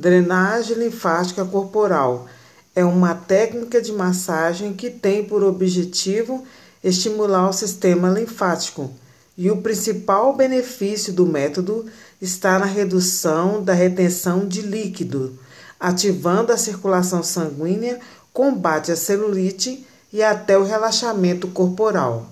Drenagem linfática corporal é uma técnica de massagem que tem por objetivo estimular o sistema linfático. E o principal benefício do método está na redução da retenção de líquido, ativando a circulação sanguínea, combate a celulite e até o relaxamento corporal.